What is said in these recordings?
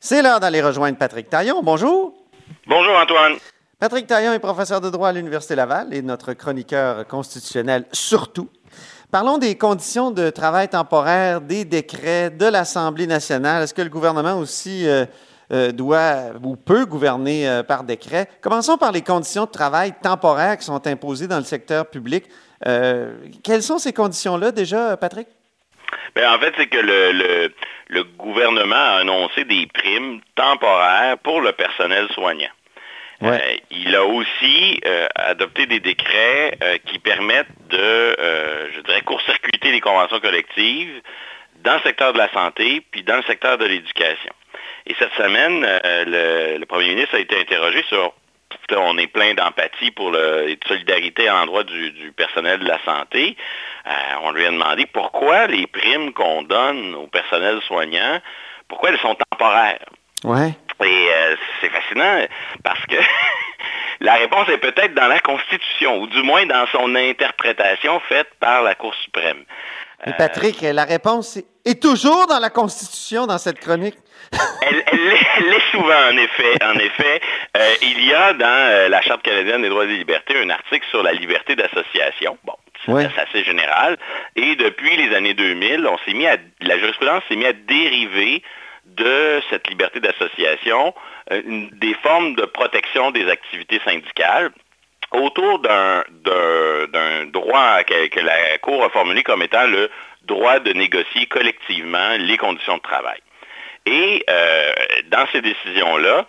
C'est l'heure d'aller rejoindre Patrick Taillon. Bonjour. Bonjour Antoine. Patrick Taillon est professeur de droit à l'Université Laval et notre chroniqueur constitutionnel surtout. Parlons des conditions de travail temporaire, des décrets de l'Assemblée nationale. Est-ce que le gouvernement aussi euh, euh, doit ou peut gouverner euh, par décret? Commençons par les conditions de travail temporaires qui sont imposées dans le secteur public. quelles sont ces conditions-là déjà, Patrick? Bien, en fait, c'est que le, le, gouvernement a annoncé des primes temporaires pour le personnel soignant. Euh, il a aussi euh, adopté des décrets euh, qui permettent de, je dirais, court-circuiter les conventions collectives dans le secteur de la santé puis dans le secteur de l'éducation. Et cette semaine, le, premier ministre a été interrogé sur on est plein d'empathie pour le, et de solidarité à l'endroit du, du, personnel de la santé. on lui a demandé pourquoi les primes qu'on donne au personnel soignant, pourquoi elles sont temporaires. Ouais. Et euh, c'est fascinant parce que la réponse est peut-être dans la Constitution, ou du moins dans son interprétation faite par la Cour suprême. Mais Patrick, la réponse est toujours dans la Constitution, dans cette chronique. elle, l'est souvent, en effet. En effet, euh, il y a dans euh, la Charte canadienne des droits et libertés un article sur la liberté d'association. Bon, c'est assez général. Et depuis les années 2000, on s'est mis à, la jurisprudence s'est mise à dériver de cette liberté d'association euh, des formes de protection des activités syndicales autour d'un droit que, la Cour a formulé comme étant le droit de négocier collectivement les conditions de travail. Et euh, dans ces décisions-là,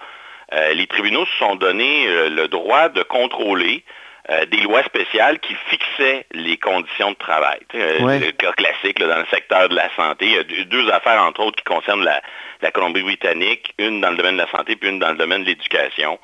euh, les tribunaux se sont donné le droit de contrôler euh, des lois spéciales qui fixaient les conditions de travail. Euh, le cas classique dans le secteur de la santé, il y a deux affaires entre autres qui concernent la, Colombie-Britannique, une dans le domaine de la santé puis une dans le domaine de l'éducation.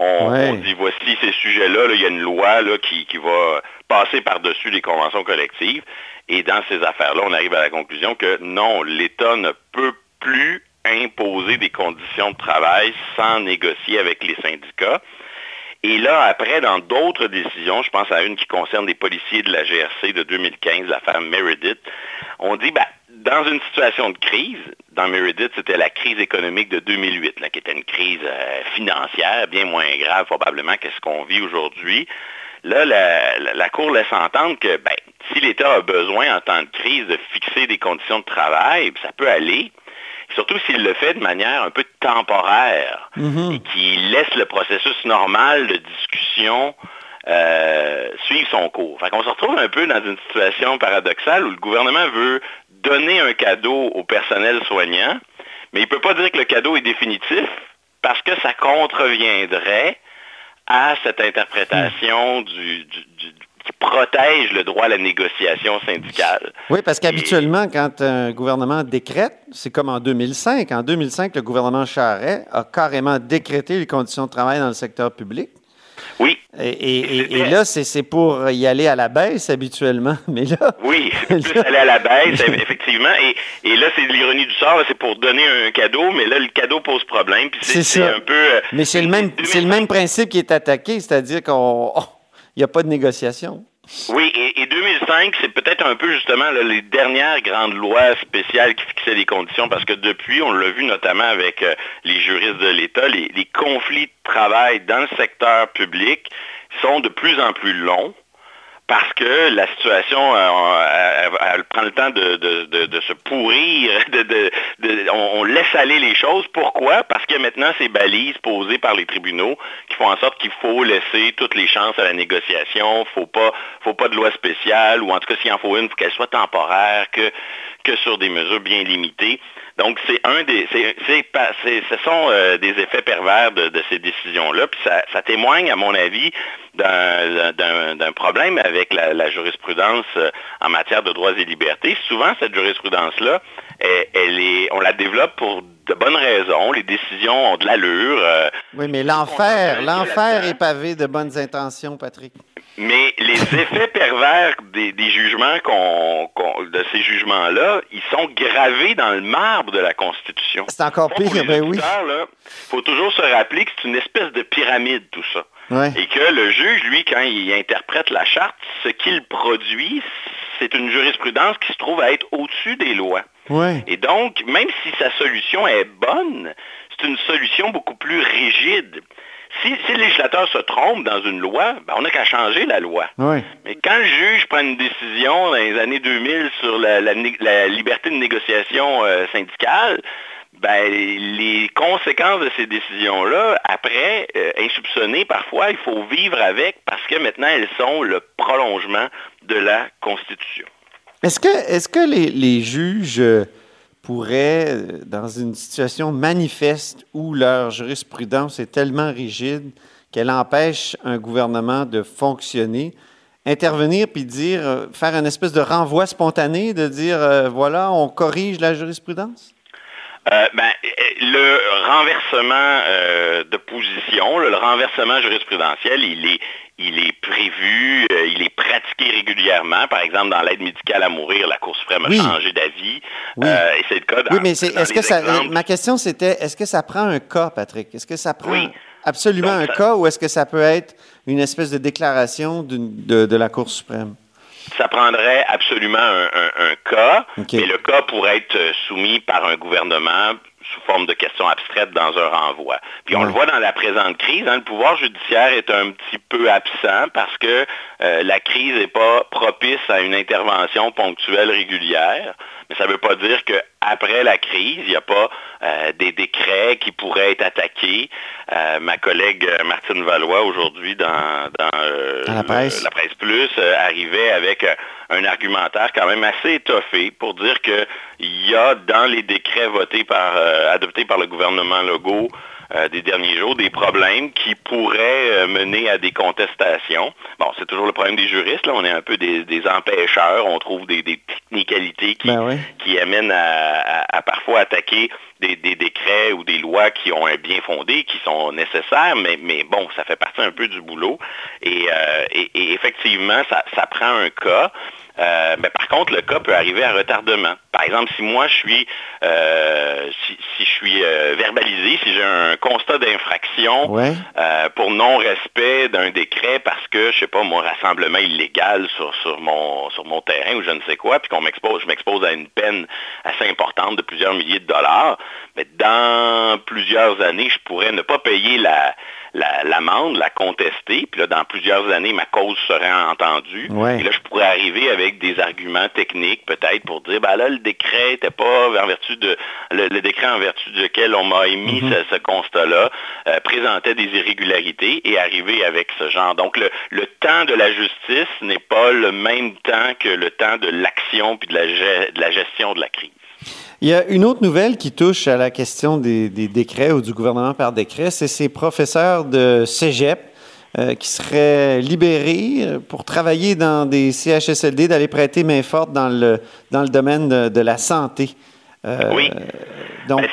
On, dit voici ces sujets-là, il y a une loi qui, qui va passer par-dessus les conventions collectives. Et dans ces affaires-là, on arrive à la conclusion que non, l'État ne peut plus imposer des conditions de travail sans négocier avec les syndicats. Et là, après, dans d'autres décisions, je pense à une qui concerne des policiers de la GRC de 2015, l'affaire Meredith, on dit, ben, dans une situation de crise, dans Meredith, c'était la crise économique de 2008, là, qui était une crise euh, financière, bien moins grave probablement que ce qu'on vit aujourd'hui. Là, la, Cour laisse entendre que ben, si l'État a besoin en temps de crise de fixer des conditions de travail, ça peut aller surtout s'il le fait de manière un peu temporaire mhm. et qu'il laisse le processus normal de discussion euh, suivre son cours. Fait qu'on se retrouve un peu dans une situation paradoxale où le gouvernement veut donner un cadeau au personnel soignant, mais il ne peut pas dire que le cadeau est définitif parce que ça contreviendrait à cette interprétation du, qui protège le droit à la négociation syndicale. Oui, parce qu'habituellement, quand un gouvernement décrète, c'est comme en 2005. En 2005, le gouvernement Charret a carrément décrété les conditions de travail dans le secteur public. Oui. Et, là, c'est pour y aller à la baisse habituellement. Mais là. Oui, c'est plus aller à la baisse, effectivement. Et, là, c'est l'ironie du sort, c'est pour donner un cadeau, mais là, le cadeau pose problème. C'est un peu. Euh, mais c'est le, même, le même principe qui est attaqué, c'est-à-dire qu'on il n'y a pas de négociation. Oui, et, 2005, c'est peut-être un peu justement les dernières grandes lois spéciales qui fixaient les conditions, parce que depuis, on l'a vu notamment avec euh, les juristes de l'État, les, conflits de travail dans le secteur public sont de plus en plus longs parce que la situation, euh, elle, prend le temps de, se pourrir, on, laisse aller les choses. Pourquoi? Parce que maintenant, ces balises posées par les tribunaux qui font en sorte qu'il faut laisser toutes les chances à la négociation, faut pas, faut pas de loi spéciale, ou en tout cas, s'il en faut une, faut qu'elle soit temporaire, que, que sur des mesures bien limitées. Donc, c'est un des, ce sont euh, des effets pervers de, ces décisions-là. Puis ça, témoigne, à mon avis, d'un problème avec la, jurisprudence euh, en matière de droits et libertés. Souvent, cette jurisprudence-là, elle, est, on la développe pour de bonnes raisons. Les décisions ont de l'allure. Euh, oui, mais l'enfer, l'enfer est pavé de bonnes intentions, Patrick. Mais les effets pervers des, jugements de ces jugements-là, ils sont gravés dans le marbre de la Constitution. C'est encore pire, ben oui. Il faut toujours se rappeler que c'est une espèce de pyramide, tout ça. Et que le juge, lui, quand il interprète la charte, ce qu'il produit, c'est une jurisprudence qui se trouve à être au-dessus des lois. Et donc, même si sa solution est bonne, c'est une solution beaucoup plus rigide. Si, le législateur se trompe dans une loi, ben, on n'a qu'à changer la loi. Mais quand le juge prend une décision dans les années 2000 sur la, liberté de négociation euh, syndicale, ben, les conséquences de ces décisions-là, après, euh, insoupçonnées parfois, il faut vivre avec parce que maintenant, elles sont le prolongement de la Constitution. Est-ce que, les, juges euh, pourraient, euh, dans une situation manifeste où leur jurisprudence est tellement rigide qu'elle empêche un gouvernement de fonctionner, intervenir puis dire, faire une espèce de renvoi spontané, de dire, voilà, on corrige la jurisprudence? Euh, ben, le renversement euh, de position, le, renversement jurisprudentiel, il est, il est prévu, euh, il est pratiqué régulièrement. Par exemple, dans l'aide médicale à mourir, la Cour suprême a changé d'avis. Oui. et c'est le cas dans, Oui, mais est-ce que ça, ma question c'était, est-ce que ça prend un cas, Patrick? Est-ce que ça prend absolument un cas ou est-ce que ça peut être une espèce de déclaration de, de la Cour suprême? Ça prendrait absolument un, cas, mais le cas pourrait être soumis par un gouvernement sous forme de questions abstraites dans un renvoi. Puis on le voit dans la présente crise, hein, le pouvoir judiciaire est un petit peu absent parce que euh, la crise n'est pas propice à une intervention ponctuelle régulière. Mais ça ne veut pas dire qu'après la crise, il n'y a pas euh, des décrets qui pourraient être attaqués. Euh, ma collègue Martine Valois, aujourd'hui, dans, la, presse. la, presse. Plus, arrivait avec un argumentaire quand même assez étoffé pour dire qu'il a dans les décrets votés par, adoptés par le gouvernement Legault euh, des derniers jours, des problèmes qui pourraient euh, mener à des contestations. Bon, c'est toujours le problème des juristes, là. on est un peu des, empêcheurs, on trouve des, technicalités qui, ben qui amènent à, parfois attaquer des, décrets ou des lois qui ont un bien fondé, qui sont nécessaires, mais, mais bon, ça fait partie un peu du boulot. Et, euh, effectivement, ça, ça prend un cas. Euh, ben, par contre, le cas peut arriver à retardement. Par exemple, si moi je suis, euh, si, je suis euh, verbalisé, si j'ai un constat d'infraction pour non-respect d'un décret parce que, je sais pas, mon rassemblement illégal sur, sur, mon, sur mon terrain ou je ne sais quoi, puis qu'on m'expose, je m'expose à une peine assez importante de plusieurs milliers de dollars, mais dans plusieurs années, je pourrais ne pas payer la, l'amende, la, contester, puis là, dans plusieurs années, ma cause serait entendue. Et là, je pourrais arriver avec des arguments techniques, peut-être, pour dire, ben là, le décret n'était pas en vertu de, le, décret en vertu duquel on m'a émis mhm. ce, constat-là, euh, présentait des irrégularités et arriver avec ce genre. Donc, le, le temps de la justice n'est pas le même temps que le temps de l'action puis de la, de la gestion de la crise. Il y a une autre nouvelle qui touche à la question des, décrets ou du gouvernement par décret, c'est ces professeurs de cégep euh, qui seraient libérés euh, pour travailler dans des CHSLD, d'aller prêter main forte dans le, dans le domaine de, la santé. Euh, oui. Donc,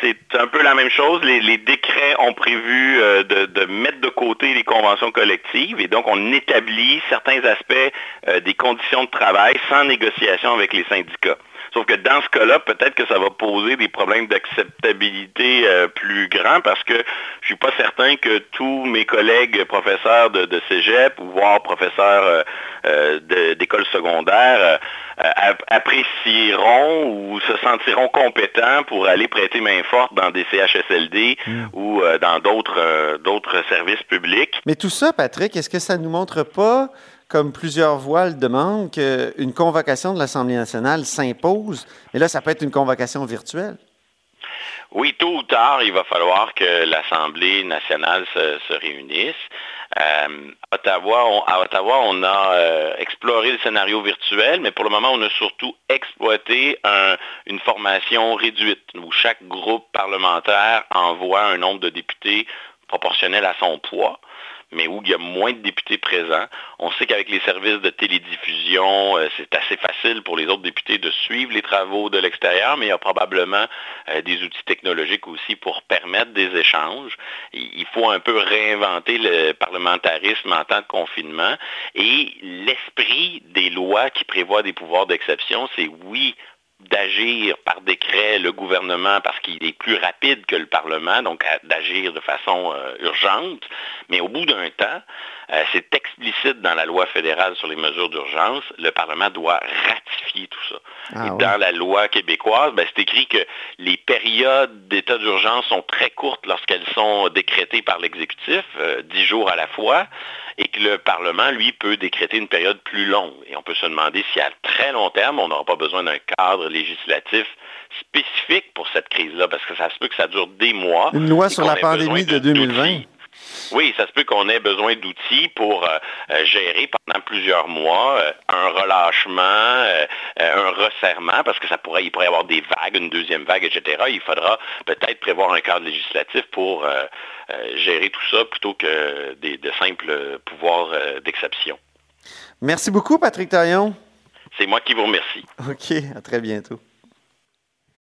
c'est un peu la même chose. Les, décrets ont prévu de, de, mettre de côté les conventions collectives et donc on établit certains aspects des conditions de travail sans négociation avec les syndicats. Sauf que dans ce cas-là, peut-être que ça va poser des problèmes d'acceptabilité euh, plus grands parce que je suis pas certain que tous mes collègues professeurs de, cégep ou voire professeurs euh, euh, d'école secondaire apprécieront ou se sentiront compétents pour aller prêter main forte dans des CHSLD mm. ou dans d'autres services publics. Mais tout ça, Patrick, est-ce que ça ne nous montre pas comme plusieurs voix le demandent, qu'une convocation de l'Assemblée nationale s'impose. Et là, ça peut être une convocation virtuelle. Oui, tôt ou tard, il va falloir que l'Assemblée nationale se, réunisse. Euh, Ottawa, à Ottawa, on a euh, exploré le scénario virtuel, mais pour le moment, on a surtout exploité une formation réduite où chaque groupe parlementaire envoie un nombre de députés proportionnel à son poids mais où il y a moins de députés présents. On sait qu'avec les services de télédiffusion, euh, c'est assez facile pour les autres députés de suivre les travaux de l'extérieur, mais il y a probablement euh, des outils technologiques aussi pour permettre des échanges. Il faut un peu réinventer le parlementarisme en temps de confinement et l'esprit des lois qui prévoient des pouvoirs d'exception, c'est oui, d'agir par décret le gouvernement parce qu'il est plus rapide que le Parlement, donc d'agir de façon euh, urgente. Mais au bout d'un temps, Euh, c'est explicite dans la loi fédérale sur les mesures d'urgence. Le Parlement doit ratifier tout ça. Ah Et dans la loi québécoise, ben, c'est écrit que les périodes d'état d'urgence sont très courtes lorsqu'elles sont décrétées par l'exécutif, euh, dix jours à la fois, et que le Parlement, lui, peut décréter une période plus longue. Et on peut se demander si à très long terme, on n'aura pas besoin d'un cadre législatif spécifique pour cette crise-là, parce que ça se peut que ça dure des mois. Une loi sur la pandémie de 2020. Oui, ça se peut qu'on ait besoin d'outils pour euh, euh, gérer pendant plusieurs mois euh, un relâchement, un resserrement, parce que ça pourrait, il pourrait y avoir des vagues, une deuxième vague, etc. Il faudra peut-être prévoir un cadre législatif pour gérer tout ça plutôt que de simples pouvoirs d'exception. Merci beaucoup, Patrick Tarion. C'est moi qui vous remercie. OK, à très bientôt.